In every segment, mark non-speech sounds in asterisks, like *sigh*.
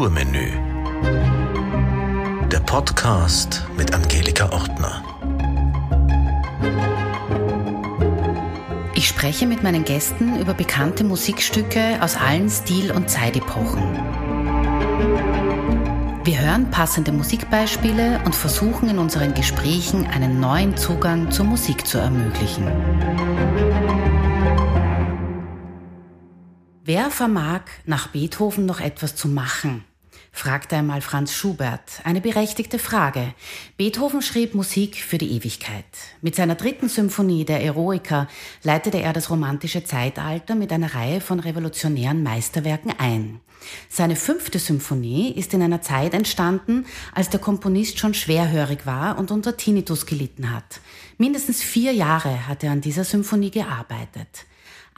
Kulturmenü. Der Podcast mit Angelika Ortner. Ich spreche mit meinen Gästen über bekannte Musikstücke aus allen Stil- und Zeitepochen. Wir hören passende Musikbeispiele und versuchen in unseren Gesprächen einen neuen Zugang zur Musik zu ermöglichen. Wer vermag nach Beethoven noch etwas zu machen? Fragte einmal Franz Schubert. Eine berechtigte Frage. Beethoven schrieb Musik für die Ewigkeit. Mit seiner dritten Symphonie, der Eroica, leitete er das romantische Zeitalter mit einer Reihe von revolutionären Meisterwerken ein. Seine fünfte Symphonie ist in einer Zeit entstanden, als der Komponist schon schwerhörig war und unter Tinnitus gelitten hat. Mindestens vier Jahre hat er an dieser Symphonie gearbeitet.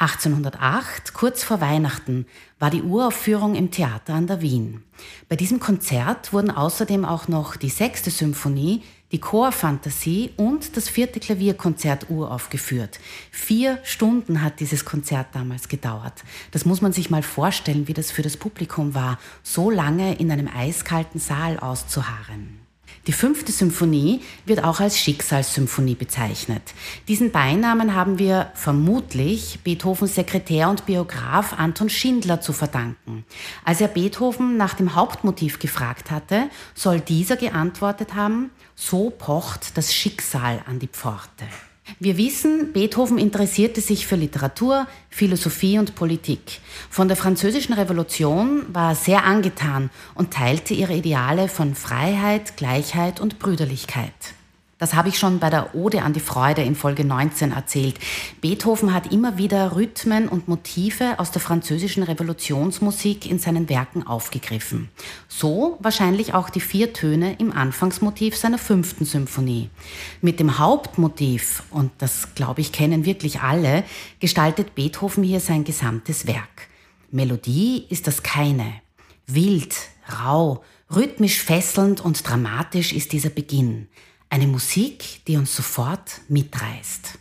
1808, kurz vor Weihnachten, war die Uraufführung im Theater an der Wien. Bei diesem Konzert wurden außerdem auch noch die sechste Symphonie, die Chorfantasie und das vierte Klavierkonzert uraufgeführt. Vier Stunden hat dieses Konzert damals gedauert. Das muss man sich mal vorstellen, wie das für das Publikum war, so lange in einem eiskalten Saal auszuharren. Die fünfte Symphonie wird auch als Schicksalssymphonie bezeichnet. Diesen Beinamen haben wir vermutlich Beethovens Sekretär und Biograf Anton Schindler zu verdanken. Als er Beethoven nach dem Hauptmotiv gefragt hatte, soll dieser geantwortet haben, so pocht das Schicksal an die Pforte. Wir wissen, Beethoven interessierte sich für Literatur, Philosophie und Politik. Von der Französischen Revolution war er sehr angetan und teilte ihre Ideale von Freiheit, Gleichheit und Brüderlichkeit. Das habe ich schon bei der Ode an die Freude in Folge 19 erzählt. Beethoven hat immer wieder Rhythmen und Motive aus der französischen Revolutionsmusik in seinen Werken aufgegriffen. So wahrscheinlich auch die vier Töne im Anfangsmotiv seiner fünften Symphonie. Mit dem Hauptmotiv, und das glaube ich kennen wirklich alle, gestaltet Beethoven hier sein gesamtes Werk. Melodie ist das keine. Wild, rau, rhythmisch fesselnd und dramatisch ist dieser Beginn. Eine Musik, die uns sofort mitreißt.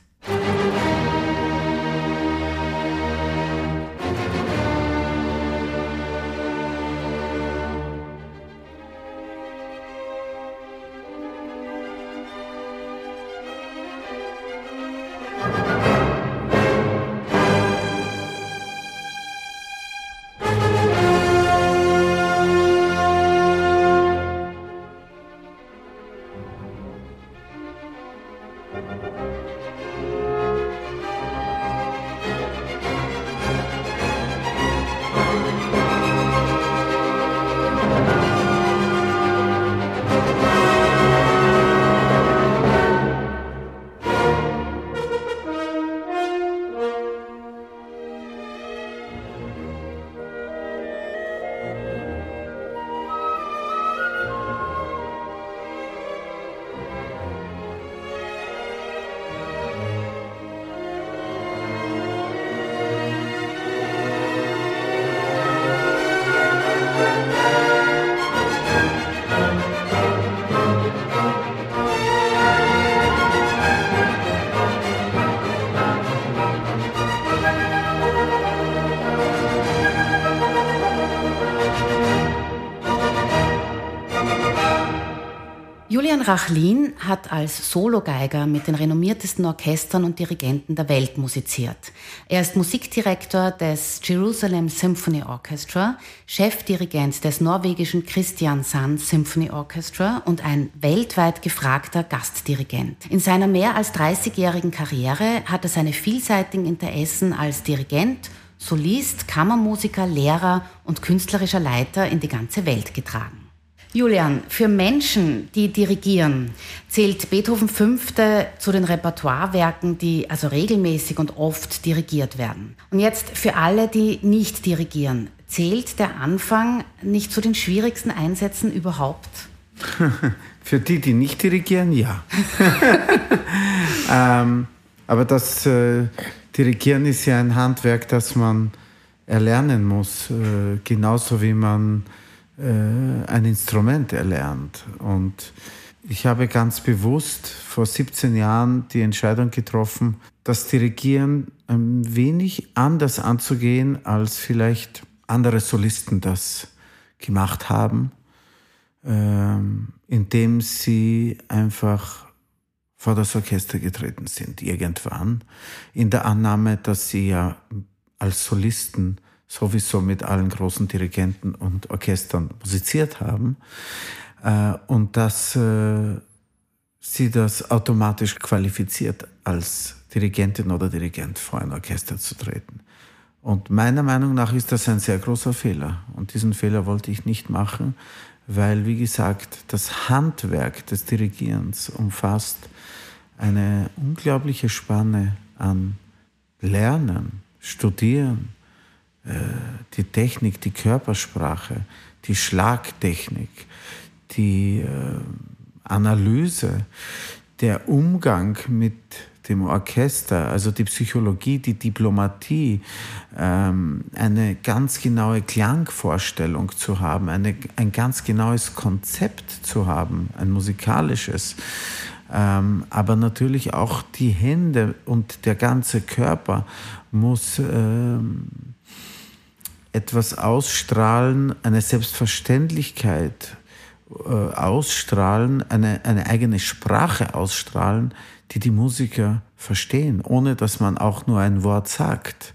Julian Rachlin hat als Sologeiger mit den renommiertesten Orchestern und Dirigenten der Welt musiziert. Er ist Musikdirektor des Jerusalem Symphony Orchestra, Chefdirigent des norwegischen Christian Sand Symphony Orchestra und ein weltweit gefragter Gastdirigent. In seiner mehr als 30-jährigen Karriere hat er seine vielseitigen Interessen als Dirigent, Solist, Kammermusiker, Lehrer und künstlerischer Leiter in die ganze Welt getragen. Julian, für Menschen, die dirigieren, zählt Beethoven Fünfte zu den Repertoirewerken, die also regelmäßig und oft dirigiert werden. Und jetzt für alle, die nicht dirigieren, zählt der Anfang nicht zu den schwierigsten Einsätzen überhaupt? *laughs* für die, die nicht dirigieren, ja. *laughs* ähm, aber das äh, Dirigieren ist ja ein Handwerk, das man erlernen muss, äh, genauso wie man ein Instrument erlernt. Und ich habe ganz bewusst vor 17 Jahren die Entscheidung getroffen, das Dirigieren ein wenig anders anzugehen, als vielleicht andere Solisten das gemacht haben, ähm, indem sie einfach vor das Orchester getreten sind, irgendwann, in der Annahme, dass sie ja als Solisten sowieso mit allen großen Dirigenten und Orchestern musiziert haben äh, und dass äh, sie das automatisch qualifiziert, als Dirigentin oder Dirigent vor ein Orchester zu treten. Und meiner Meinung nach ist das ein sehr großer Fehler. Und diesen Fehler wollte ich nicht machen, weil, wie gesagt, das Handwerk des Dirigierens umfasst eine unglaubliche Spanne an Lernen, Studieren, die Technik, die Körpersprache, die Schlagtechnik, die äh, Analyse, der Umgang mit dem Orchester, also die Psychologie, die Diplomatie, ähm, eine ganz genaue Klangvorstellung zu haben, eine, ein ganz genaues Konzept zu haben, ein musikalisches, ähm, aber natürlich auch die Hände und der ganze Körper muss ähm, etwas ausstrahlen, eine Selbstverständlichkeit äh, ausstrahlen, eine, eine eigene Sprache ausstrahlen, die die Musiker verstehen, ohne dass man auch nur ein Wort sagt.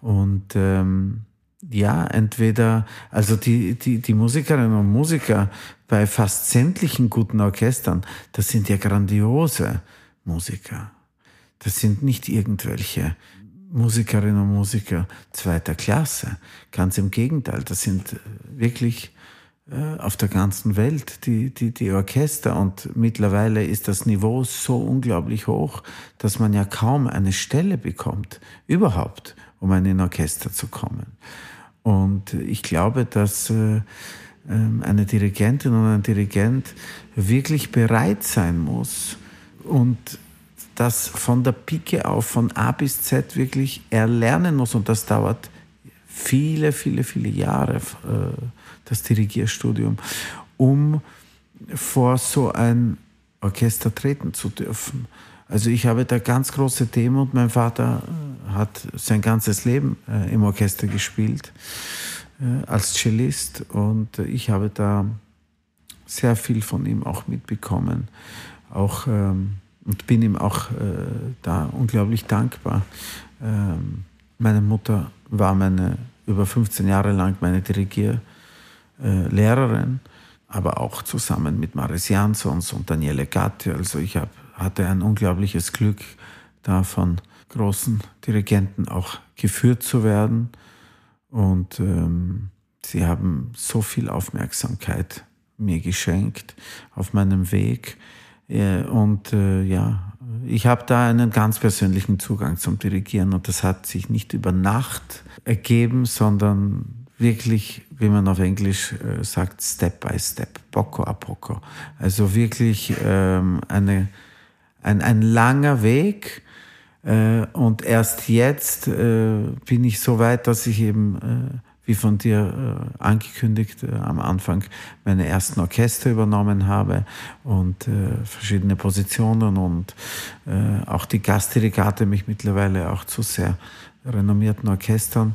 Und ähm, ja, entweder, also die, die, die Musikerinnen und Musiker bei fast sämtlichen guten Orchestern, das sind ja grandiose Musiker. Das sind nicht irgendwelche Musikerinnen und Musiker zweiter Klasse. Ganz im Gegenteil, das sind wirklich äh, auf der ganzen Welt, die, die, die Orchester. Und mittlerweile ist das Niveau so unglaublich hoch, dass man ja kaum eine Stelle bekommt, überhaupt, um in ein Orchester zu kommen. Und ich glaube, dass äh, ähm, eine Dirigentin und ein Dirigent wirklich bereit sein muss und das von der Pike auf, von A bis Z wirklich erlernen muss. Und das dauert viele, viele, viele Jahre, äh, das Dirigierstudium, um vor so ein Orchester treten zu dürfen. Also ich habe da ganz große Demut. Mein Vater äh, hat sein ganzes Leben äh, im Orchester gespielt als Cellist und ich habe da sehr viel von ihm auch mitbekommen. Auch ähm, und bin ihm auch äh, da unglaublich dankbar. Ähm, meine Mutter war meine über 15 Jahre lang meine Dirigierlehrerin, äh, aber auch zusammen mit Maris Jansons und Daniele Gatti. Also ich hab, hatte ein unglaubliches Glück, da von großen Dirigenten auch geführt zu werden. Und ähm, sie haben so viel Aufmerksamkeit mir geschenkt auf meinem Weg. Und äh, ja, ich habe da einen ganz persönlichen Zugang zum Dirigieren und das hat sich nicht über Nacht ergeben, sondern wirklich, wie man auf Englisch äh, sagt, Step by Step, poco a poco. Also wirklich ähm, eine, ein, ein langer Weg äh, und erst jetzt äh, bin ich so weit, dass ich eben äh, wie von dir äh, angekündigt, äh, am Anfang meine ersten Orchester übernommen habe und äh, verschiedene Positionen und äh, auch die Gastdirigate mich mittlerweile auch zu sehr renommierten Orchestern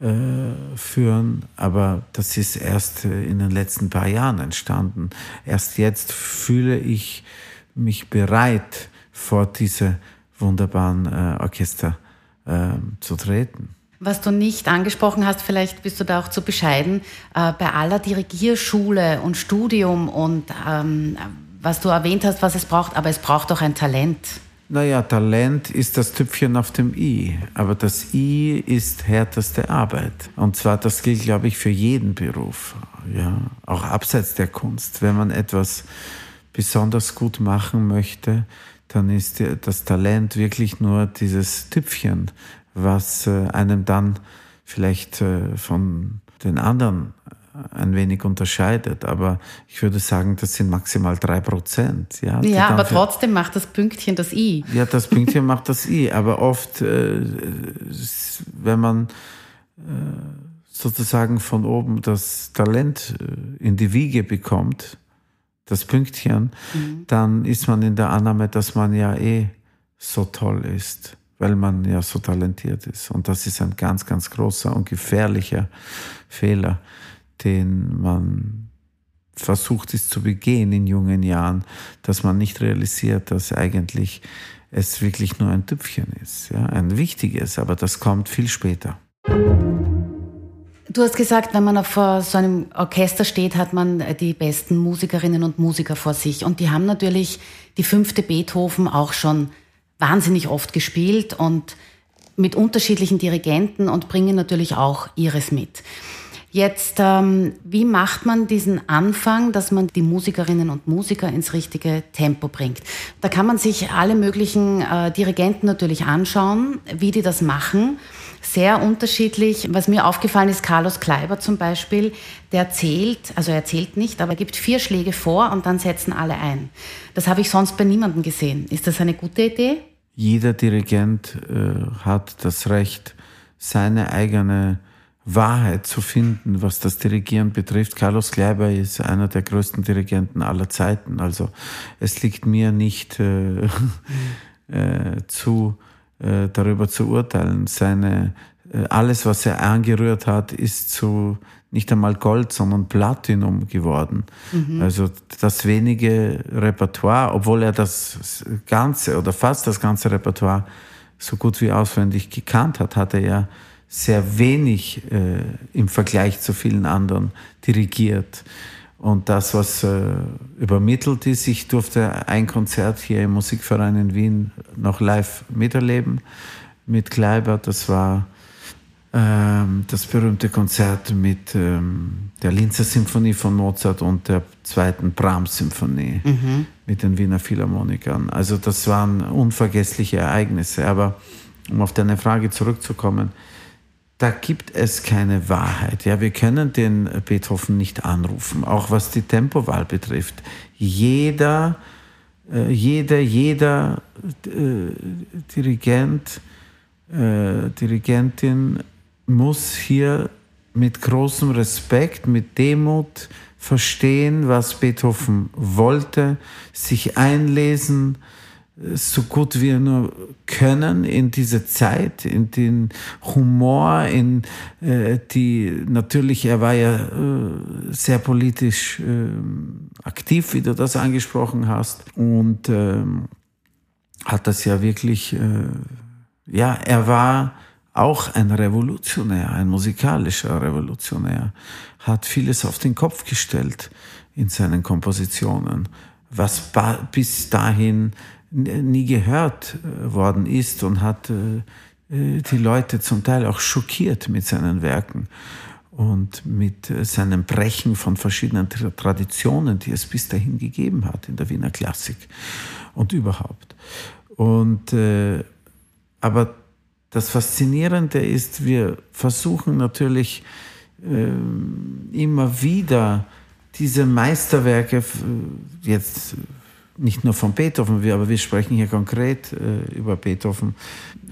äh, führen. Aber das ist erst äh, in den letzten paar Jahren entstanden. Erst jetzt fühle ich mich bereit, vor diese wunderbaren Orchester zu treten. Was du nicht angesprochen hast, vielleicht bist du da auch zu bescheiden, äh, bei aller Dirigierschule und Studium und ähm, was du erwähnt hast, was es braucht, aber es braucht auch ein Talent. Naja, Talent ist das Tüpfchen auf dem I, aber das I ist härteste Arbeit. Und zwar, das gilt, glaube ich, für jeden Beruf, ja, auch abseits der Kunst. Wenn man etwas besonders gut machen möchte, dann ist das Talent wirklich nur dieses Tüpfchen, was äh, einem dann vielleicht äh, von den anderen ein wenig unterscheidet. Aber ich würde sagen, das sind maximal drei Prozent. Ja, ja aber trotzdem macht das Pünktchen das I. Ja, das Pünktchen *laughs* macht das I. Aber oft, äh, wenn man sozusagen von oben das Talent in die Wiege bekommt, das Pünktchen, mhm. dann ist man in der Annahme, dass man ja eh so toll ist weil man ja so talentiert ist. Und das ist ein ganz, ganz großer und gefährlicher Fehler, den man versucht ist zu begehen in jungen Jahren, dass man nicht realisiert, dass eigentlich es wirklich nur ein Tüpfchen ist, ja, ein wichtiges, aber das kommt viel später. Du hast gesagt, wenn man auf so einem Orchester steht, hat man die besten Musikerinnen und Musiker vor sich. Und die haben natürlich die fünfte Beethoven auch schon wahnsinnig oft gespielt und mit unterschiedlichen Dirigenten und bringen natürlich auch ihres mit. Jetzt, ähm, wie macht man diesen Anfang, dass man die Musikerinnen und Musiker ins richtige Tempo bringt? Da kann man sich alle möglichen äh, Dirigenten natürlich anschauen, wie die das machen. Sehr unterschiedlich. Was mir aufgefallen ist, Carlos Kleiber zum Beispiel, der zählt, also er zählt nicht, aber er gibt vier Schläge vor und dann setzen alle ein. Das habe ich sonst bei niemandem gesehen. Ist das eine gute Idee? Jeder Dirigent äh, hat das Recht, seine eigene Wahrheit zu finden, was das Dirigieren betrifft. Carlos Kleiber ist einer der größten Dirigenten aller Zeiten. Also es liegt mir nicht äh, *laughs* äh, zu, äh, darüber zu urteilen. Seine, äh, alles, was er angerührt hat, ist zu nicht einmal Gold, sondern Platinum geworden. Mhm. Also das wenige Repertoire, obwohl er das ganze oder fast das ganze Repertoire so gut wie auswendig gekannt hat, hat er ja sehr wenig äh, im Vergleich zu vielen anderen dirigiert. Und das, was äh, übermittelt ist, ich durfte ein Konzert hier im Musikverein in Wien noch live miterleben mit Kleiber. Das war ähm, das berühmte Konzert mit ähm, der Linzer Symphonie von Mozart und der zweiten Brahms-Symphonie mhm. mit den Wiener Philharmonikern. Also das waren unvergessliche Ereignisse. Aber um auf deine Frage zurückzukommen, da gibt es keine Wahrheit. Ja, wir können den Beethoven nicht anrufen, auch was die Tempowahl betrifft. Jeder, äh, jeder, jeder äh, Dirigent, äh, Dirigentin muss hier mit großem Respekt, mit Demut verstehen, was Beethoven wollte, sich einlesen, so gut wir nur können in diese Zeit, in den Humor, in äh, die, natürlich, er war ja äh, sehr politisch äh, aktiv, wie du das angesprochen hast, und ähm, hat das ja wirklich, äh, ja, er war auch ein Revolutionär, ein musikalischer Revolutionär, hat vieles auf den Kopf gestellt in seinen Kompositionen, was bis dahin nie gehört äh, worden ist und hat äh, äh, die Leute zum Teil auch schockiert mit seinen Werken und mit seinem Brechen von verschiedenen Traditionen, die es bis dahin gegeben hat in der Wiener Klassik und überhaupt. Und, aber das Faszinierende ist, wir versuchen natürlich äh, immer wieder diese Meisterwerke jetzt nicht nur von Beethoven, aber wir sprechen hier konkret äh, über Beethoven,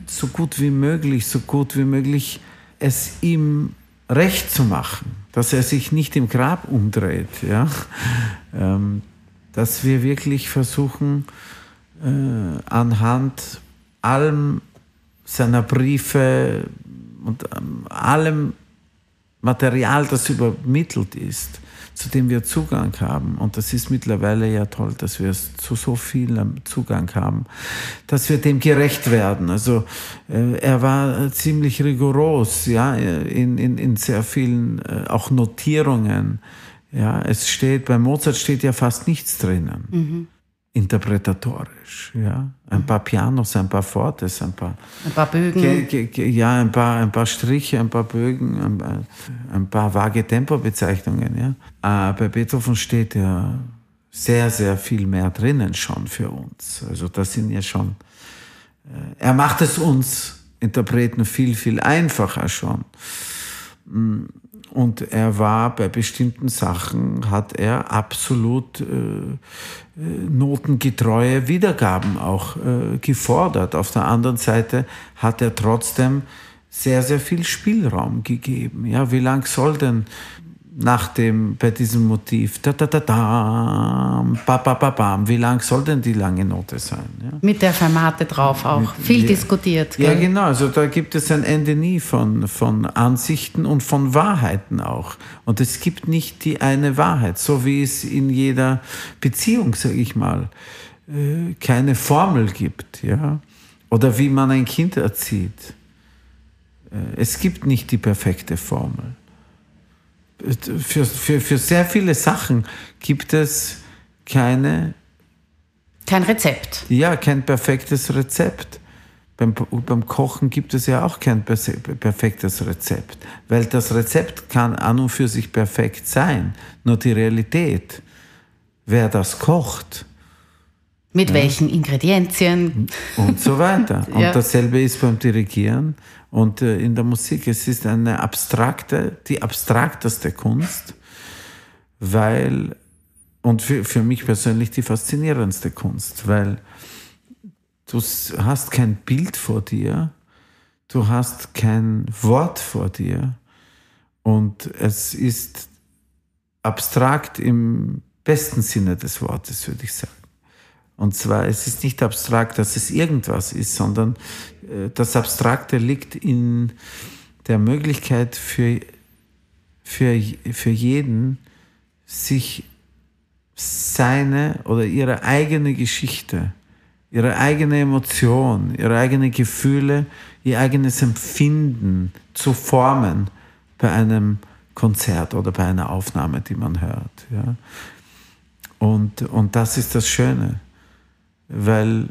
so gut wie möglich, so gut wie möglich es ihm recht zu machen, dass er sich nicht im Grab umdreht, ja? *laughs* Ähm, dass wir wirklich versuchen, äh, anhand allem seiner Briefe und ähm, allem Material, das übermittelt ist, zu dem wir Zugang haben. Und das ist mittlerweile ja toll, dass wir zu so viel Zugang haben, dass wir dem gerecht werden. Also äh, er war ziemlich rigoros, ja, in, in, in sehr vielen äh, auch Notierungen. Ja, es steht, bei Mozart steht ja fast nichts drinnen. Mhm interpretatorisch. Ja? Ein paar Pianos, ein paar Fortes, ein paar, ein paar Bögen. Ge, ge, ja, ein paar, ein paar Striche, ein paar Bögen, ein, ein paar vage Tempobezeichnungen. Ja? Äh, bei Beethoven steht ja sehr, sehr viel mehr drinnen schon für uns. Also das sind ja schon, äh, er macht es uns Interpreten viel, viel einfacher schon. Und er war bei bestimmten Sachen, hat er absolut äh, äh, notengetreue Wiedergaben auch äh, gefordert. Auf der anderen Seite hat er trotzdem sehr, sehr viel Spielraum gegeben. Ja, wie lang soll denn nach dem, bei diesem Motiv, da, da, da, da, ba, ba, ba, bam, wie lang soll denn die lange Note sein? Ja? Mit der Fermate drauf auch. Mit, Viel ja, diskutiert. Gell? Ja, genau. Also da gibt es ein Ende nie von, von Ansichten und von Wahrheiten auch. Und es gibt nicht die eine Wahrheit, so wie es in jeder Beziehung, sage ich mal, äh, keine Formel gibt. Ja? Oder wie man ein Kind erzieht. Äh, es gibt nicht die perfekte Formel für, für, für sehr viele Sachen gibt es keine. Kein Rezept. Ja, kein perfektes Rezept. Beim, beim Kochen gibt es ja auch kein perfektes Rezept, weil das Rezept kann an und für sich perfekt sein, nur die Realität, wer das kocht. Mit ja. welchen Ingredienzien. Und so weiter. *laughs* Und ja. dasselbe ist beim Dirigieren und äh, in der Musik. Es ist eine abstrakte, die abstrakteste Kunst, weil, und für, für mich persönlich die faszinierendste Kunst, weil du hast kein Bild vor dir, du hast kein Wort vor dir und es ist abstrakt im besten Sinne des Wortes, würde ich sagen. Und zwar, es ist nicht abstrakt, dass es irgendwas ist, sondern äh, das Abstrakte liegt in der Möglichkeit für, für, für jeden, sich seine oder ihre eigene Geschichte, ihre eigene Emotion, ihre eigenen Gefühle, ihr eigenes Empfinden zu formen bei einem Konzert oder bei einer Aufnahme, die man hört. Ja. Und, und das ist das Schöne weil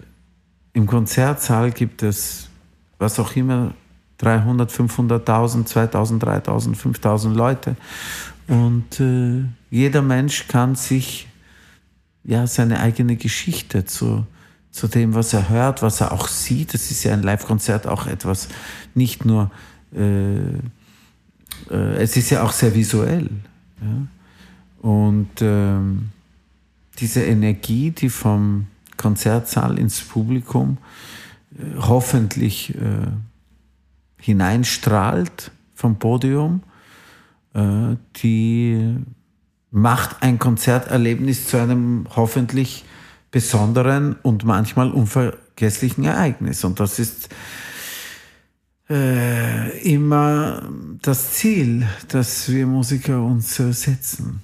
im Konzertsaal gibt es, was auch immer, 300, 500.000, 2000, 3000, 5000 Leute. Und äh, jeder Mensch kann sich ja seine eigene Geschichte zu, zu dem, was er hört, was er auch sieht. Das ist ja ein Live-Konzert auch etwas, nicht nur, äh, äh, es ist ja auch sehr visuell. Ja? Und ähm, diese Energie, die vom Konzertsaal ins Publikum äh, hoffentlich äh, hineinstrahlt vom Podium, äh, die macht ein Konzerterlebnis zu einem hoffentlich besonderen und manchmal unvergesslichen Ereignis. Und das ist äh, immer das Ziel, das wir Musiker uns äh, setzen.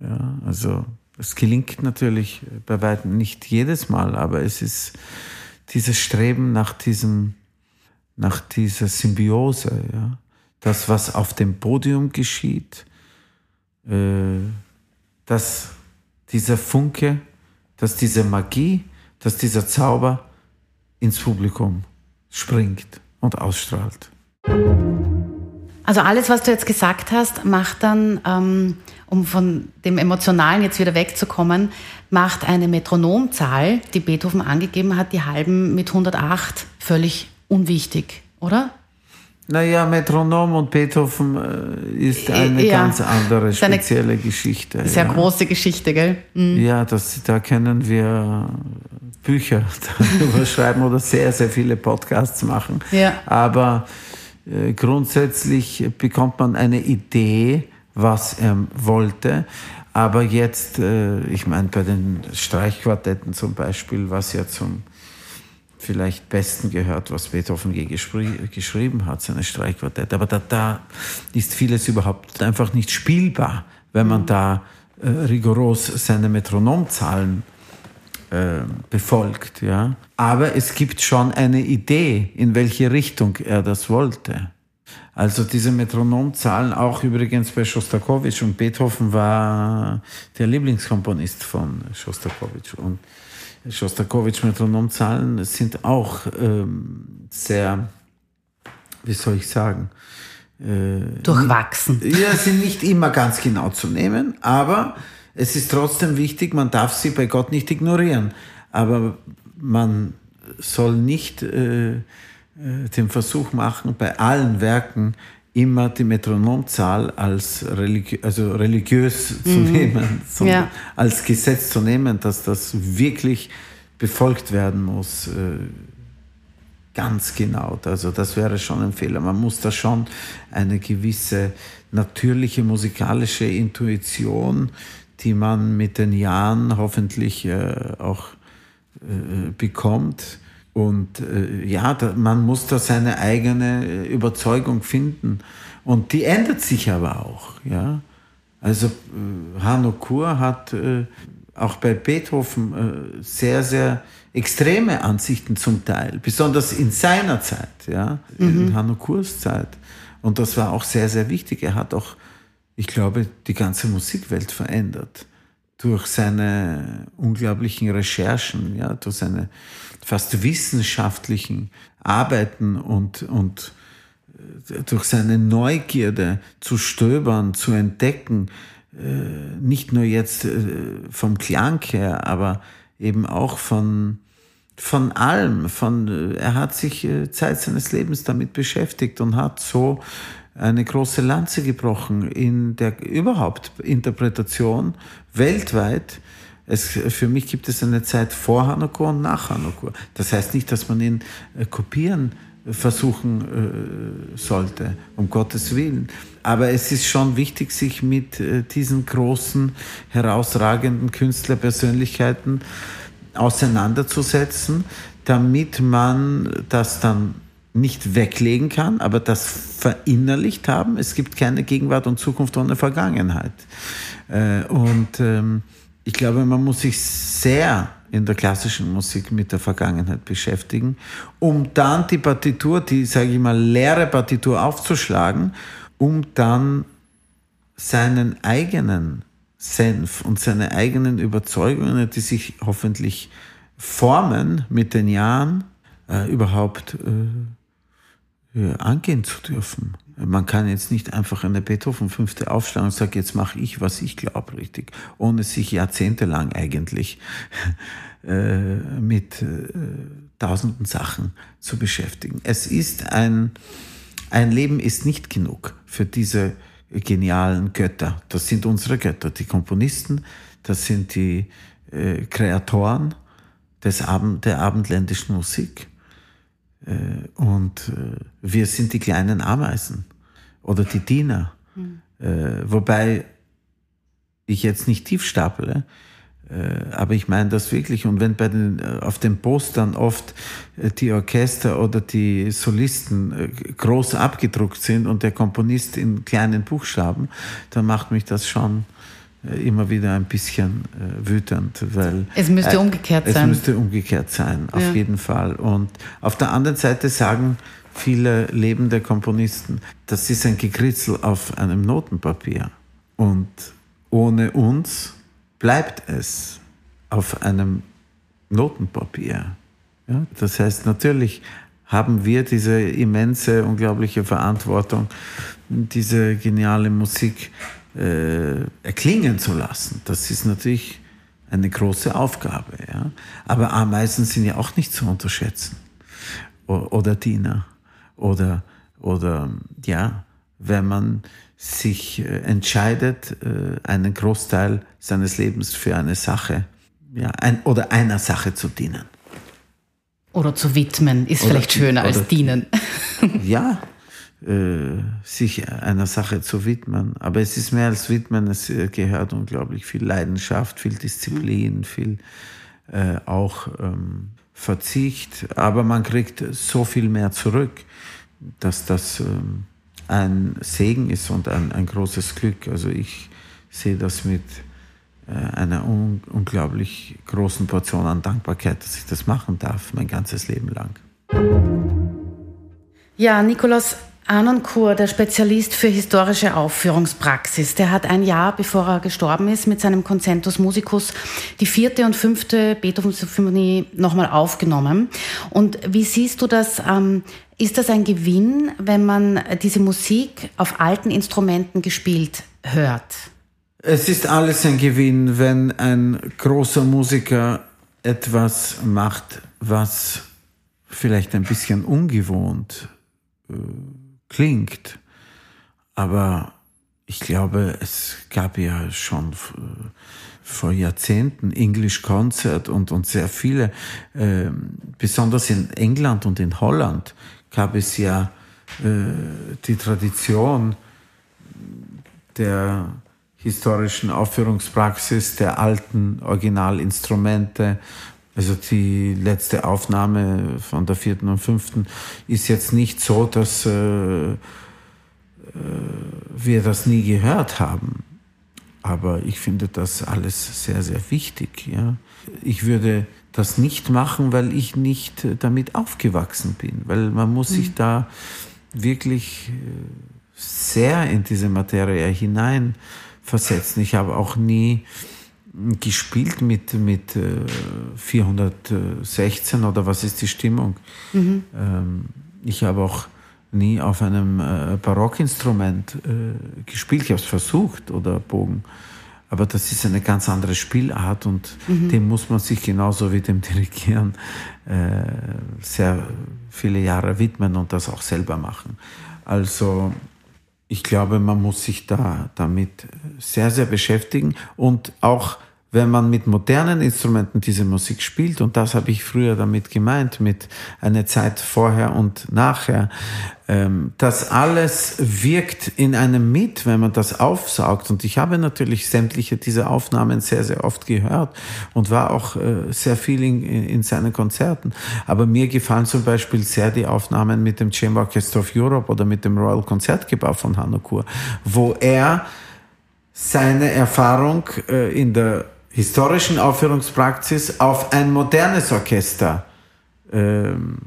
Ja, also es gelingt natürlich bei weitem nicht jedes Mal, aber es ist dieses Streben nach diesem, nach dieser Symbiose, ja. Das, was auf dem Podium geschieht, äh, dass dieser Funke, dass diese Magie, dass dieser Zauber ins Publikum springt und ausstrahlt. Also alles, was du jetzt gesagt hast, macht dann ähm, um von dem Emotionalen jetzt wieder wegzukommen, macht eine Metronomzahl, die Beethoven angegeben hat, die halben mit 108, völlig unwichtig, oder? Naja, Metronom und Beethoven äh, ist eine ja, ganz andere, spezielle Geschichte. Sehr ja. große Geschichte, gell? Mhm. Ja, das, da können wir Bücher *laughs* darüber schreiben oder sehr, sehr viele Podcasts machen. Ja. Aber äh, grundsätzlich bekommt man eine Idee, was er wollte. Aber jetzt, äh, ich meine, bei den Streichquartetten zum Beispiel, was ja zum vielleicht besten gehört, was Beethoven je geschrieben hat, seine Streichquartette. Aber da, da ist vieles überhaupt einfach nicht spielbar, wenn man da äh, rigoros seine Metronomzahlen äh, befolgt. Ja? Aber es gibt schon eine Idee, in welche Richtung er das wollte. Also diese Metronomzahlen, auch übrigens bei Schostakowitsch und Beethoven war der Lieblingskomponist von Schostakowitsch. Und Schostakowitsch Metronomzahlen sind auch ähm, sehr, wie soll ich sagen, äh, durchwachsen. *laughs* Ja, sind nicht immer ganz genau zu nehmen, aber es ist trotzdem wichtig, man darf sie bei Gott nicht ignorieren. Aber man soll nicht äh, den Versuch machen, bei allen Werken immer die Metronomzahl als religi also religiös zu mhm. nehmen, ja. als Gesetz zu nehmen, dass das wirklich befolgt werden muss. Äh, ganz genau. Also das wäre schon ein Fehler. Man muss da schon eine gewisse natürliche musikalische Intuition, die man mit den Jahren hoffentlich äh, auch äh, bekommt. Und äh, ja, da, man muss da seine eigene äh, Überzeugung finden. Und die ändert sich aber auch. Ja? Also äh, Hanno Kur hat äh, auch bei Beethoven äh, sehr, sehr extreme Ansichten zum Teil, besonders in seiner Zeit, ja, mhm. in Hanno Kurs Zeit. Und das war auch sehr, sehr wichtig. Er hat auch, ich glaube, die ganze Musikwelt verändert durch seine unglaublichen Recherchen, ja, durch seine fast wissenschaftlichen Arbeiten und, und äh, durch seine Neugierde zu stöbern, zu entdecken, äh, nicht nur jetzt äh, vom Klang her, aber eben auch von, von allem. Von, er hat sich Zeit seines Lebens damit beschäftigt und hat so eine große Lanze gebrochen in der überhaupt Interpretation weltweit. Es, für mich gibt es eine Zeit vor Hanukkah und nach Hanukkah. Das heißt nicht, dass man ihn äh, kopieren versuchen äh, sollte, um Gottes Willen. Aber es ist schon wichtig, sich mit äh, diesen großen, herausragenden Künstlerpersönlichkeiten auseinanderzusetzen, damit man das dann nicht weglegen kann, aber das verinnerlicht haben. Es gibt keine Gegenwart und Zukunft ohne Vergangenheit. Äh, und ähm, ich glaube, man muss sich sehr in der klassischen Musik mit der Vergangenheit beschäftigen, um dann die Partitur, die, sage ich mal, leere Partitur aufzuschlagen, um dann seinen eigenen Senf und seine eigenen Überzeugungen, die sich hoffentlich formen mit den Jahren, äh, überhaupt äh, angehen zu dürfen. Man kann jetzt nicht einfach eine Beethoven fünfte aufschlagen und sagen, jetzt mache ich, was ich glaube, richtig, ohne sich jahrzehntelang eigentlich *laughs* äh, mit äh, tausenden Sachen zu beschäftigen. Es ist ein, ein Leben ist nicht genug für diese genialen Götter. Das sind unsere Götter, die Komponisten, das sind die äh, Kreatoren des Abend, der abendländischen Musik. Äh, und äh, wir sind die kleinen Ameisen oder die Diener. Mhm. Wobei ich jetzt nicht tief staple, aber ich meine das wirklich. Und wenn bei den, auf den Postern oft die Orchester oder die Solisten groß abgedruckt sind und der Komponist in kleinen Buchstaben, dann macht mich das schon immer wieder ein bisschen äh, wütend, weil es müsste äh, umgekehrt es sein. Es müsste umgekehrt sein, auf ja. jeden Fall. Und auf der anderen Seite sagen viele lebende Komponisten, das ist ein Gekritzel auf einem Notenpapier. Und ohne uns bleibt es auf einem Notenpapier. Ja? Das heißt, natürlich haben wir diese immense, unglaubliche Verantwortung, diese geniale Musik äh, erklingen zu lassen. Das ist natürlich eine große Aufgabe. Ja? Aber Ameisen sind ja auch nicht zu unterschätzen. O oder Diener. Oder, oder ja, wenn man sich äh, entscheidet, äh, einen Großteil seines Lebens für eine Sache ja, ein, oder einer Sache zu dienen. Oder zu widmen, ist oder, vielleicht schöner als dienen. Ja, sich einer Sache zu widmen. Aber es ist mehr als widmen, es äh, gehört unglaublich viel Leidenschaft, viel Disziplin, mhm. viel äh, auch ähm, Verzicht. Aber man kriegt so viel mehr zurück, dass das ähm, ein Segen ist und ein, ein großes Glück. Also ich sehe das mit äh, einer un unglaublich großen Portion an Dankbarkeit, dass ich das machen darf, mein ganzes Leben lang. Ja, Nikolaus, Anoncourt, der Spezialist für historische Aufführungspraxis, der hat ein Jahr bevor er gestorben ist mit seinem Concentus Musicus die vierte und fünfte Beethoven-Symphonie nochmal aufgenommen. Und wie siehst du das? Ähm, ist das ein Gewinn, wenn man diese Musik auf alten Instrumenten gespielt hört? Es ist alles ein Gewinn, wenn ein großer Musiker etwas macht, was vielleicht ein bisschen ungewohnt äh, klingt, aber ich glaube, es gab ja schon vor Jahrzehnten English Concert und, und sehr viele, äh, besonders in England und in Holland gab es ja äh, die Tradition der historischen Aufführungspraxis der alten Originalinstrumente. Also die letzte Aufnahme von der vierten und fünften ist jetzt nicht so, dass äh, äh wir das nie gehört haben. Aber ich finde das alles sehr, sehr wichtig. Ja. Ich würde das nicht machen, weil ich nicht damit aufgewachsen bin, weil man muss mhm. sich da wirklich äh, sehr in diese Materie hineinversetzen. Ich habe auch nie gespielt mit, mit 416 äh, oder was ist die Stimmung. Mhm. Ähm, ich habe auch nie auf einem äh, Barockinstrument äh, gespielt. Ich habe es versucht oder Bogen. Aber das ist eine ganz andere Spielart und mhm. dem muss man sich genauso wie dem *laughs* Dirigieren sehr viele Jahre widmen und das auch selber machen. Also ich glaube, man muss sich da damit sehr, sehr beschäftigen und auch wenn man mit modernen Instrumenten diese Musik spielt, und das habe ich früher damit gemeint, mit einer Zeit vorher und nachher, ähm, das alles wirkt in einem mit, wenn man das aufsaugt. Und ich habe natürlich sämtliche dieser Aufnahmen sehr, sehr oft gehört und war auch äh, sehr viel in, in seinen Konzerten. Aber mir gefallen zum Beispiel sehr die Aufnahmen mit dem Chamber Orchestra of Europe oder mit dem Royal Konzertgebau von Hannokur, wo er seine Erfahrung äh, in der historischen Aufführungspraxis auf ein modernes Orchester ähm,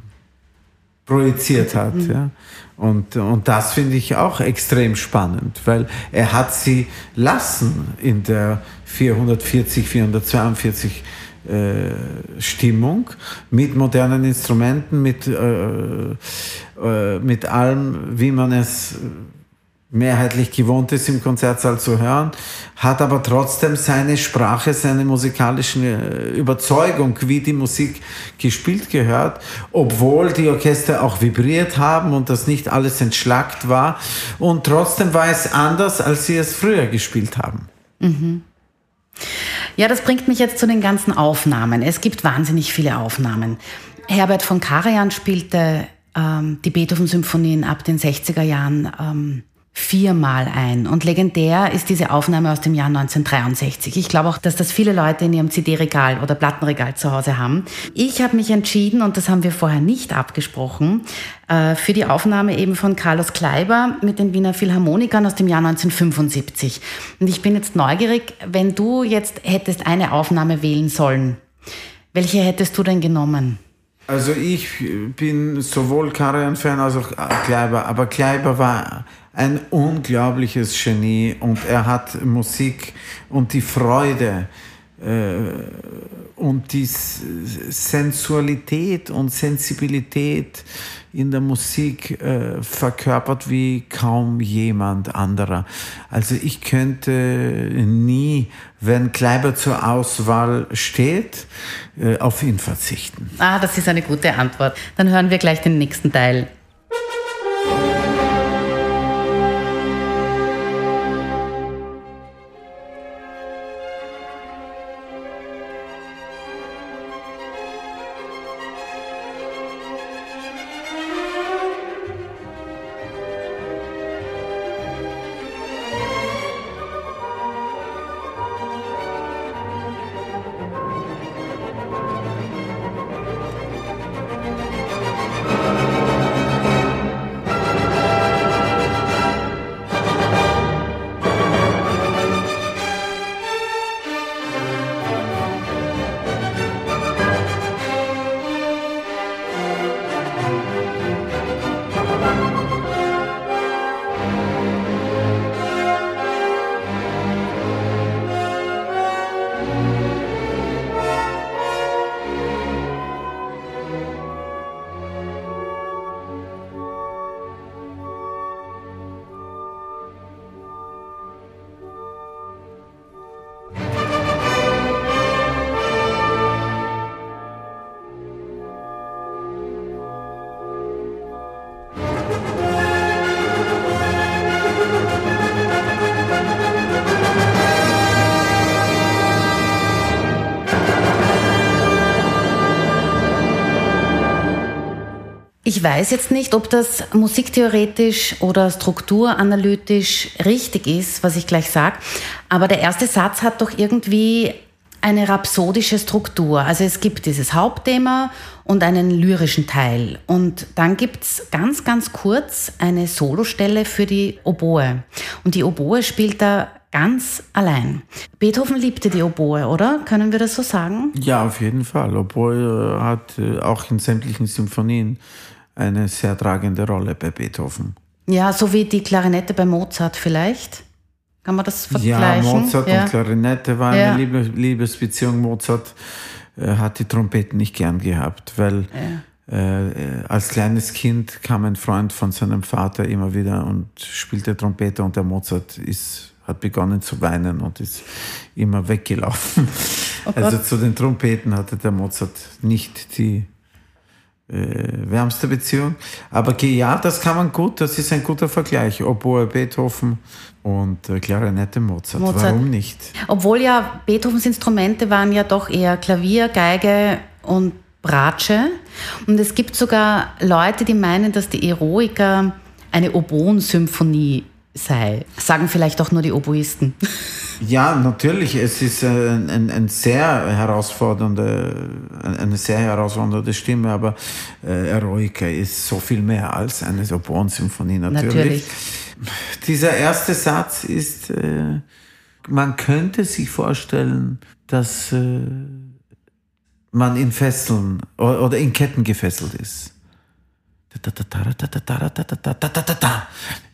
projiziert hat. Mhm. Ja. Und, und das finde ich auch extrem spannend, weil er hat sie lassen in der 440, 442 äh, Stimmung mit modernen Instrumenten, mit, äh, äh, mit allem, wie man es mehrheitlich gewohnt ist, im Konzertsaal zu hören, hat aber trotzdem seine Sprache, seine musikalische äh, Überzeugung, wie die Musik gespielt gehört, obwohl die Orchester auch vibriert haben und das nicht alles entschlackt war. Und trotzdem war es anders, als sie es früher gespielt haben. Mhm. Ja, das bringt mich jetzt zu den ganzen Aufnahmen. Es gibt wahnsinnig viele Aufnahmen. Herbert von Karajan spielte ähm, die Beethoven-Symphonien ab den 60er Jahren ähm, viermal ein. Und legendär ist diese Aufnahme aus dem Jahr 1963. Ich glaube auch, dass das viele Leute in ihrem CD-Regal oder Plattenregal zu Hause haben. Ich habe mich entschieden, und das haben wir vorher nicht abgesprochen, äh, für die Aufnahme eben von Carlos Kleiber mit den Wiener Philharmonikern aus dem Jahr 1975. Und ich bin jetzt neugierig, wenn du jetzt hättest eine Aufnahme wählen sollen, welche hättest du denn genommen? Also ich bin sowohl Karajan-Fan als auch Kleiber, aber Kleiber war ein unglaubliches Genie und er hat Musik und die Freude äh, und die Sensualität und Sensibilität in der Musik äh, verkörpert wie kaum jemand anderer. Also ich könnte nie, wenn Kleiber zur Auswahl steht, äh, auf ihn verzichten. Ah, das ist eine gute Antwort. Dann hören wir gleich den nächsten Teil. Ich weiß jetzt nicht, ob das musiktheoretisch oder strukturanalytisch richtig ist, was ich gleich sage, aber der erste Satz hat doch irgendwie eine rhapsodische Struktur. Also es gibt dieses Hauptthema und einen lyrischen Teil. Und dann gibt's ganz, ganz kurz eine Solostelle für die Oboe. Und die Oboe spielt da ganz allein. Beethoven liebte die Oboe, oder? Können wir das so sagen? Ja, auf jeden Fall. Oboe hat äh, auch in sämtlichen Symphonien eine sehr tragende Rolle bei Beethoven. Ja, so wie die Klarinette bei Mozart vielleicht. Kann man das vergleichen? Ja, Mozart ja. und Klarinette war ja. eine Liebesbeziehung. Mozart äh, hat die Trompeten nicht gern gehabt, weil ja. äh, als kleines Kind kam ein Freund von seinem Vater immer wieder und spielte Trompete und der Mozart ist, hat begonnen zu weinen und ist immer weggelaufen. Oh also zu den Trompeten hatte der Mozart nicht die äh, wärmste Beziehung. Aber ja, das kann man gut, das ist ein guter Vergleich. Oboe Beethoven und äh, Klarinette Mozart. Mozart. Warum nicht? Obwohl ja Beethovens Instrumente waren ja doch eher Klavier, Geige und Bratsche. Und es gibt sogar Leute, die meinen, dass die Eroiker eine Oboen-Symphonie sei. Sagen vielleicht auch nur die Oboisten. Ja, natürlich. Es ist ein, ein, ein sehr herausfordernde, eine sehr herausfordernde Stimme, aber äh, Eroica ist so viel mehr als eine Oboen-Symphonie natürlich. natürlich. Dieser erste Satz ist, äh, man könnte sich vorstellen, dass äh, man in Fesseln oder in Ketten gefesselt ist.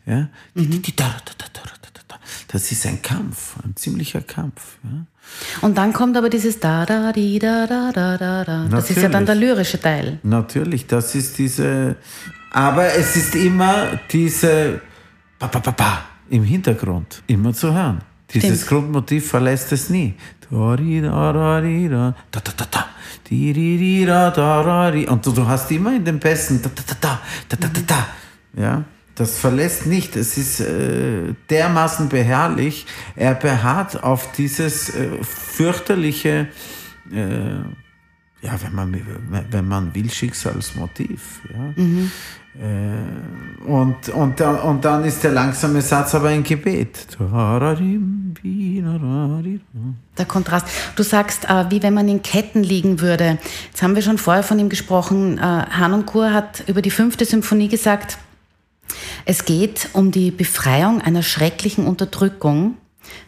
Ja? Mhm. Das ist ein Kampf, ein ziemlicher Kampf. Ja? Und dann kommt aber dieses da da di da da da da da. Das ist ja dann der lyrische Teil. Natürlich, das ist diese. Aber es ist immer diese pa pa pa pa im Hintergrund immer zu hören. Dieses. Grundmotiv verlässt es nie. Und du, du hast immer in den Pässen. Ja, das verlässt nicht. Es ist äh, dermaßen beharrlich. Er beharrt auf dieses äh, fürchterliche, äh, ja, wenn man, wenn man will, Schicksalsmotiv. Ja. Mhm. Äh, und, und, und dann ist der langsame Satz aber ein Gebet. Der Kontrast. Du sagst, äh, wie wenn man in Ketten liegen würde. Jetzt haben wir schon vorher von ihm gesprochen. Äh, Hanon Kur hat über die fünfte Symphonie gesagt, es geht um die Befreiung einer schrecklichen Unterdrückung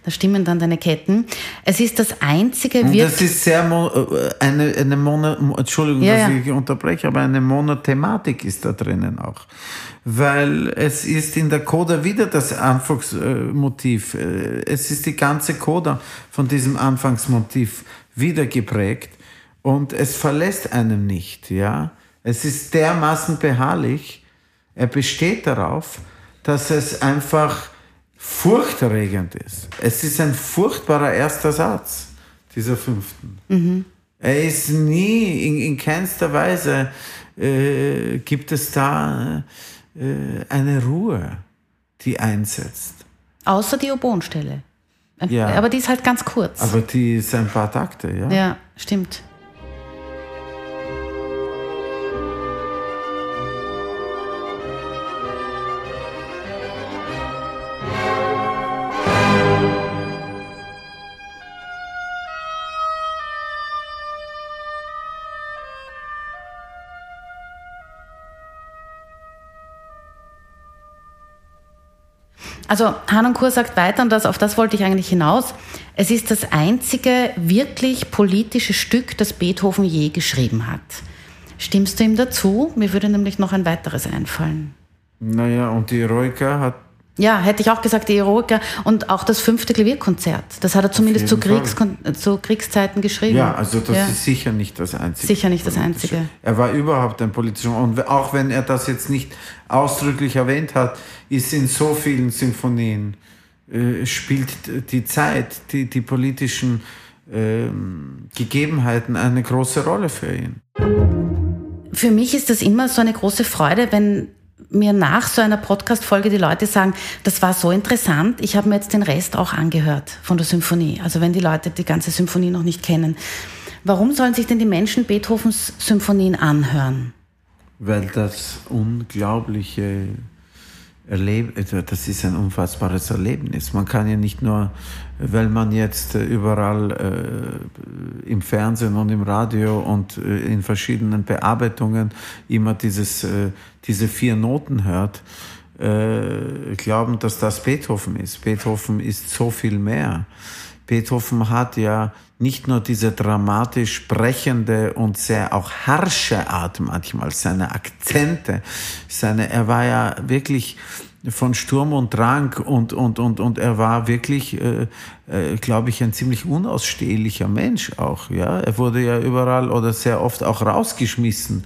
da stimmen dann deine Ketten. Es ist das einzige wirklich. Das ist sehr äh, eine, eine Mono, Entschuldigung, ja, dass ich unterbreche, aber eine Monothematik ist da drinnen auch. Weil es ist in der Coda wieder das Anfangsmotiv. Äh, es ist die ganze Coda von diesem Anfangsmotiv wieder geprägt und es verlässt einen nicht, ja. Es ist dermaßen beharrlich. Er besteht darauf, dass es einfach furchterregend ist. Es ist ein furchtbarer erster Satz dieser fünften. Mhm. Er ist nie, in, in keinster Weise äh, gibt es da äh, eine Ruhe, die einsetzt. Außer die Oboenstelle. Ja. Aber die ist halt ganz kurz. Aber die ist ein paar Takte, ja. Ja, stimmt. Also Hanan Kur sagt weiter, und das, auf das wollte ich eigentlich hinaus, es ist das einzige wirklich politische Stück, das Beethoven je geschrieben hat. Stimmst du ihm dazu? Mir würde nämlich noch ein weiteres einfallen. Naja, und die Eroica hat ja, hätte ich auch gesagt, die Eroica und auch das fünfte Klavierkonzert. Das hat er zumindest zu, Kriegs zu, Kriegszeiten geschrieben. Ja, also das ja. ist sicher nicht das Einzige. Sicher nicht das Einzige. Er war überhaupt ein politischer. Und auch wenn er das jetzt nicht ausdrücklich erwähnt hat, ist in so vielen Symphonien, äh, spielt die Zeit, die, die politischen äh, Gegebenheiten eine große Rolle für ihn. Für mich ist das immer so eine große Freude, wenn mir nach so einer Podcast-Folge die Leute sagen, das war so interessant, ich habe mir jetzt den Rest auch angehört von der Symphonie. Also wenn die Leute die ganze Symphonie noch nicht kennen. Warum sollen sich denn die Menschen Beethovens Symphonien anhören? weil das unglaubliche Erleb also das ist ein unfassbares Erlebnis. Man kann ja nicht nur, weil man jetzt äh, überall äh, im Fernsehen und im Radio und äh, in verschiedenen Bearbeitungen immer dieses, äh, diese vier Noten hört, äh, glauben, dass das Beethoven ist. Beethoven ist so viel mehr. Beethoven hat ja nicht nur diese dramatisch sprechende und sehr auch harsche Art manchmal, seine Akzente, seine, er war ja wirklich von Sturm und Drang und, und, und, und er war wirklich, äh, äh, glaube ich, ein ziemlich unausstehlicher Mensch auch, ja. Er wurde ja überall oder sehr oft auch rausgeschmissen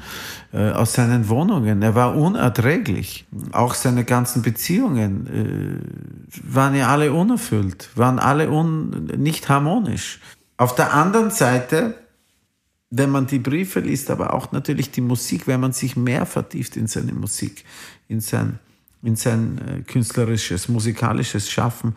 äh, aus seinen Wohnungen. Er war unerträglich. Auch seine ganzen Beziehungen äh, waren ja alle unerfüllt, waren alle un nicht harmonisch. Auf der anderen Seite, wenn man die Briefe liest, aber auch natürlich die Musik, wenn man sich mehr vertieft in seine Musik, in sein, in sein äh, künstlerisches, musikalisches Schaffen,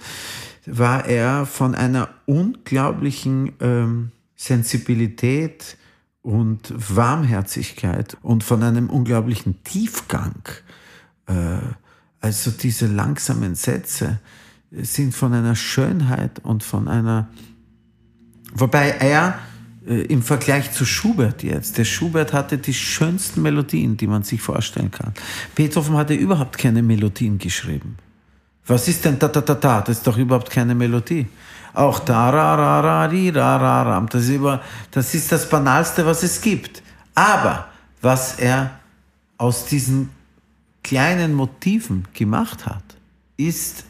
war er von einer unglaublichen ähm, Sensibilität und Warmherzigkeit und von einem unglaublichen Tiefgang. Äh, also diese langsamen Sätze sind von einer Schönheit und von einer Wobei er äh, im Vergleich zu Schubert jetzt, der Schubert hatte die schönsten Melodien, die man sich vorstellen kann. Beethoven hatte überhaupt keine Melodien geschrieben. Was ist denn da da da da? Das ist doch überhaupt keine Melodie. Auch da ra ra ra ri ra ra ram. Das ist, über, das ist das Banalste, was es gibt. Aber was er aus diesen kleinen Motiven gemacht hat, ist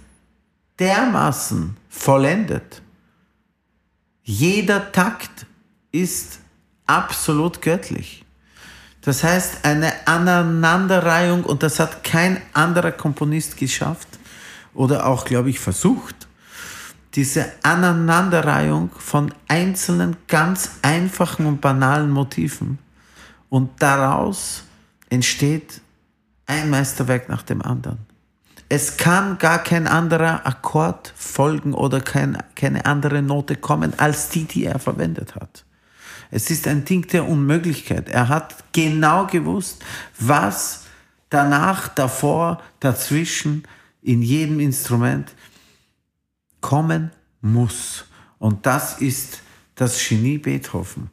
dermaßen vollendet jeder Takt ist absolut göttlich. Das heißt, eine Aneinanderreihung, und das hat kein anderer Komponist geschafft oder auch, glaube ich, versucht, diese Aneinanderreihung von einzelnen ganz einfachen und banalen Motiven. Und daraus entsteht ein Meisterwerk nach dem anderen. Es kann gar kein anderer Akkord folgen oder kein, keine andere Note kommen als die, die er verwendet hat. Es ist ein Ding der Unmöglichkeit. Er hat genau gewusst, was danach, davor, dazwischen, in jedem Instrument kommen muss. Und das ist das Genie Beethoven.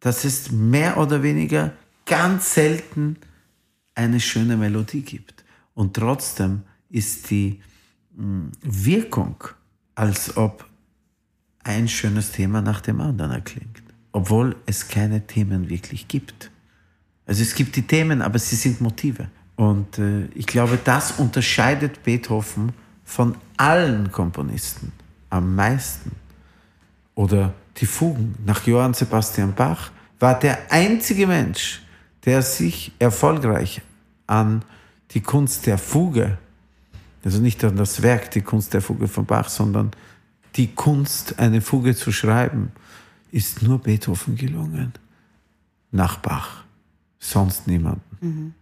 Dass es mehr oder weniger ganz selten eine schöne Melodie gibt. Und trotzdem ist die hm, Wirkung, als ob ein schönes Thema nach dem anderen erklingt, obwohl es keine Themen wirklich gibt. Also es gibt die Themen, aber sie sind Motive. Und äh, ich glaube, das unterscheidet Beethoven von allen Komponisten am meisten. Oder die Fugen nach Johann Sebastian Bach war der einzige Mensch, der sich erfolgreich an die Kunst der Fuge also nicht an das Werk, die Kunst der Fuge von Bach, sondern die Kunst, eine Fuge zu schreiben, ist nur Beethoven gelungen. Nach Bach. Sonst niemanden. Mhm.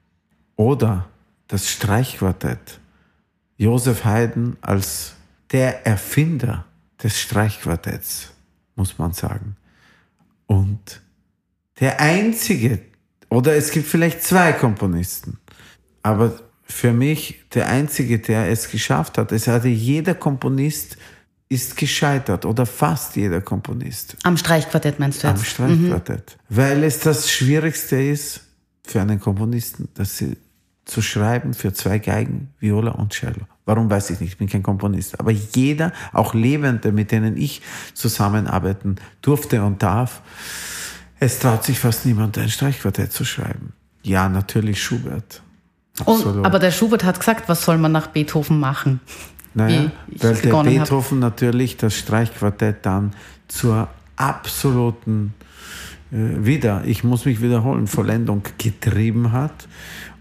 Oder das Streichquartett. Josef Haydn als der Erfinder des Streichquartetts, muss man sagen. Und der einzige, oder es gibt vielleicht zwei Komponisten, aber für mich der Einzige, der es geschafft hat. Es hatte jeder Komponist ist gescheitert oder fast jeder Komponist. Am Streichquartett meinst du jetzt? Am Streichquartett. Mhm. Weil es das Schwierigste ist für einen Komponisten, dass sie zu schreiben für zwei Geigen, Viola und Cello. Warum weiß ich nicht, ich bin kein Komponist. Aber jeder, auch Lebende, mit denen ich zusammenarbeiten durfte und darf, es traut sich fast niemand, ein Streichquartett zu schreiben. Ja, natürlich Schubert. Und, aber der Schubert hat gesagt, was soll man nach Beethoven machen? Naja, weil der Beethoven hab. natürlich das Streichquartett dann zur absoluten, äh, wieder, ich muss mich wiederholen, Vollendung getrieben hat.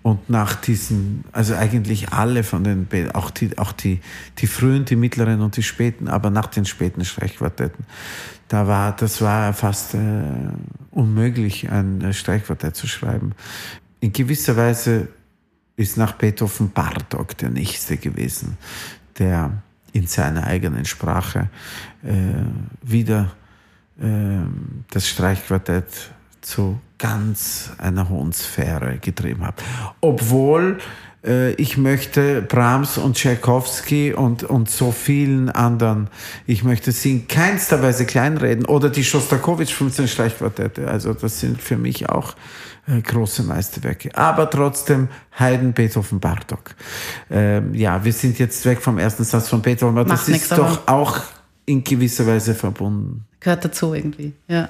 Und nach diesen, also eigentlich alle von den, auch die, auch die, die frühen, die mittleren und die späten, aber nach den späten Streichquartetten, da war, das war fast äh, unmöglich, ein Streichquartett zu schreiben. In gewisser Weise ist nach Beethoven Bartok der nächste gewesen, der in seiner eigenen Sprache äh, wieder äh, das Streichquartett zu ganz einer hohen Sphäre getrieben habe. Obwohl äh, ich möchte Brahms und Tchaikovsky und, und so vielen anderen, ich möchte sie in keinster Weise kleinreden. Oder die Shostakovich 15 Streichquartette. Also das sind für mich auch äh, große Meisterwerke. Aber trotzdem Haydn, Beethoven, Bartok. Ähm, ja, wir sind jetzt weg vom ersten Satz von Beethoven, aber Macht das ist doch auch in gewisser Weise verbunden. Gehört dazu irgendwie, ja.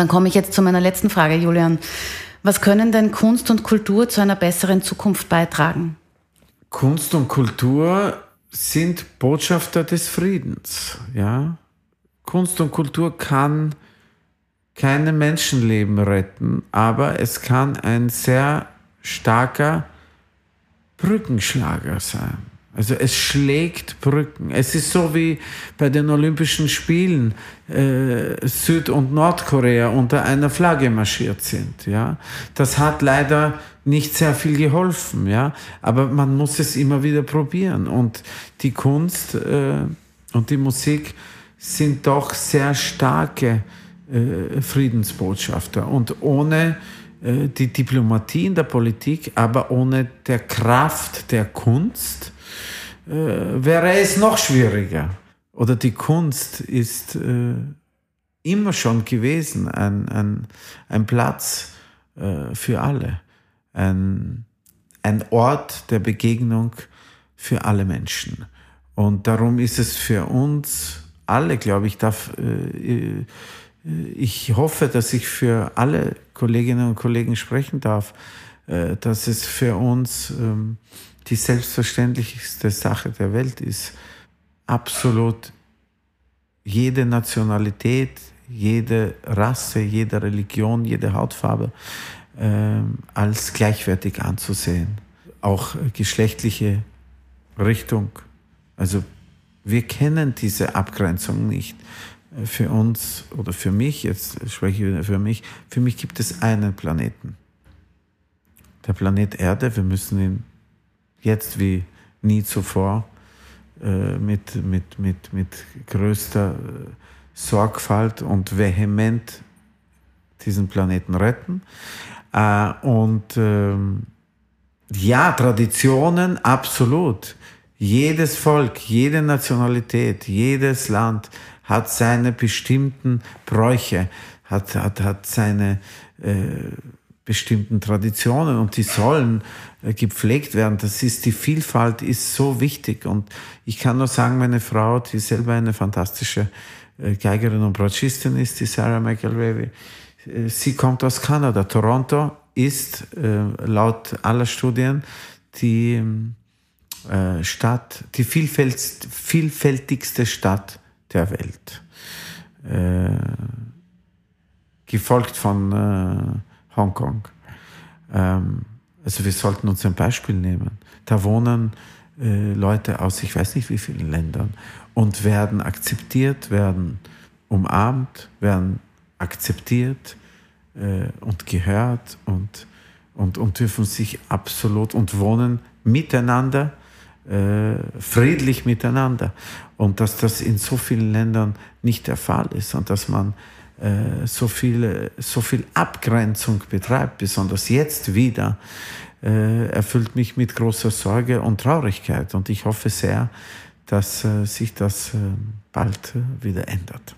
Dann komme ich jetzt zu meiner letzten Frage, Julian. Was können denn Kunst und Kultur zu einer besseren Zukunft beitragen? Kunst und Kultur sind Botschafter des Friedens, ja. Kunst und Kultur kann keine Menschenleben retten, aber es kann ein sehr starker Brückenschlager sein. Also es schlägt Brücken. Es ist so wie bei den Olympischen Spielen äh, Süd- und Nordkorea unter einer Flagge marschiert sind. Ja, das hat leider nicht sehr viel geholfen. Ja, aber man muss es immer wieder probieren. Und die Kunst äh, und die Musik sind doch sehr starke äh, Friedensbotschafter. Und ohne äh, die Diplomatie in der Politik, aber ohne der Kraft der Kunst äh, wäre es noch schwieriger. Oder die Kunst ist äh, immer schon gewesen ein, ein, ein Platz äh, für alle, ein, ein Ort der Begegnung für alle Menschen. Und darum ist es für uns alle, glaube ich, darf, äh, äh ich hoffe, dass ich für alle Kolleginnen und Kollegen sprechen darf, äh, dass es für uns ähm, die selbstverständlichste Sache der Welt ist, absolut jede Nationalität, jede Rasse, jede Religion, jede Hautfarbe äh, als gleichwertig anzusehen. Auch geschlechtliche Richtung. Also wir kennen diese Abgrenzung nicht. Für uns oder für mich, jetzt spreche ich für mich, für mich gibt es einen Planeten. Der Planet Erde, wir müssen ihn jetzt wie nie zuvor äh, mit, mit, mit, mit größter äh, Sorgfalt und vehement diesen Planeten retten. Äh, und ähm, ja, Traditionen, absolut. Jedes Volk, jede Nationalität, jedes Land hat seine bestimmten Bräuche, hat, hat, hat seine äh, bestimmten Traditionen und die sollen äh, gepflegt werden. Das ist, die Vielfalt ist so wichtig und ich kann nur sagen, meine Frau, die selber eine fantastische äh, Geigerin und Bratschistin ist, die Sarah McElravy, äh, sie kommt aus Kanada. Toronto ist laut aller Studien die Stadt, die vielfältigste Stadt der Welt. Gefolgt von Hongkong. Ähm, also wir sollten uns ein Beispiel nehmen. Da wohnen äh, Leute aus ich weiß nicht wie vielen Ländern und werden akzeptiert, werden umarmt, werden akzeptiert äh, und gehört und, und, und dürfen sich absolut und wohnen miteinander äh, friedlich miteinander. Und dass das in so vielen Ländern nicht der Fall ist und dass man äh, so, viel, so viel Abgrenzung betreibt, besonders jetzt wieder, äh, erfüllt mich mit großer Sorge und Traurigkeit. Und ich hoffe sehr, dass äh, sich das äh, bald wieder ändert.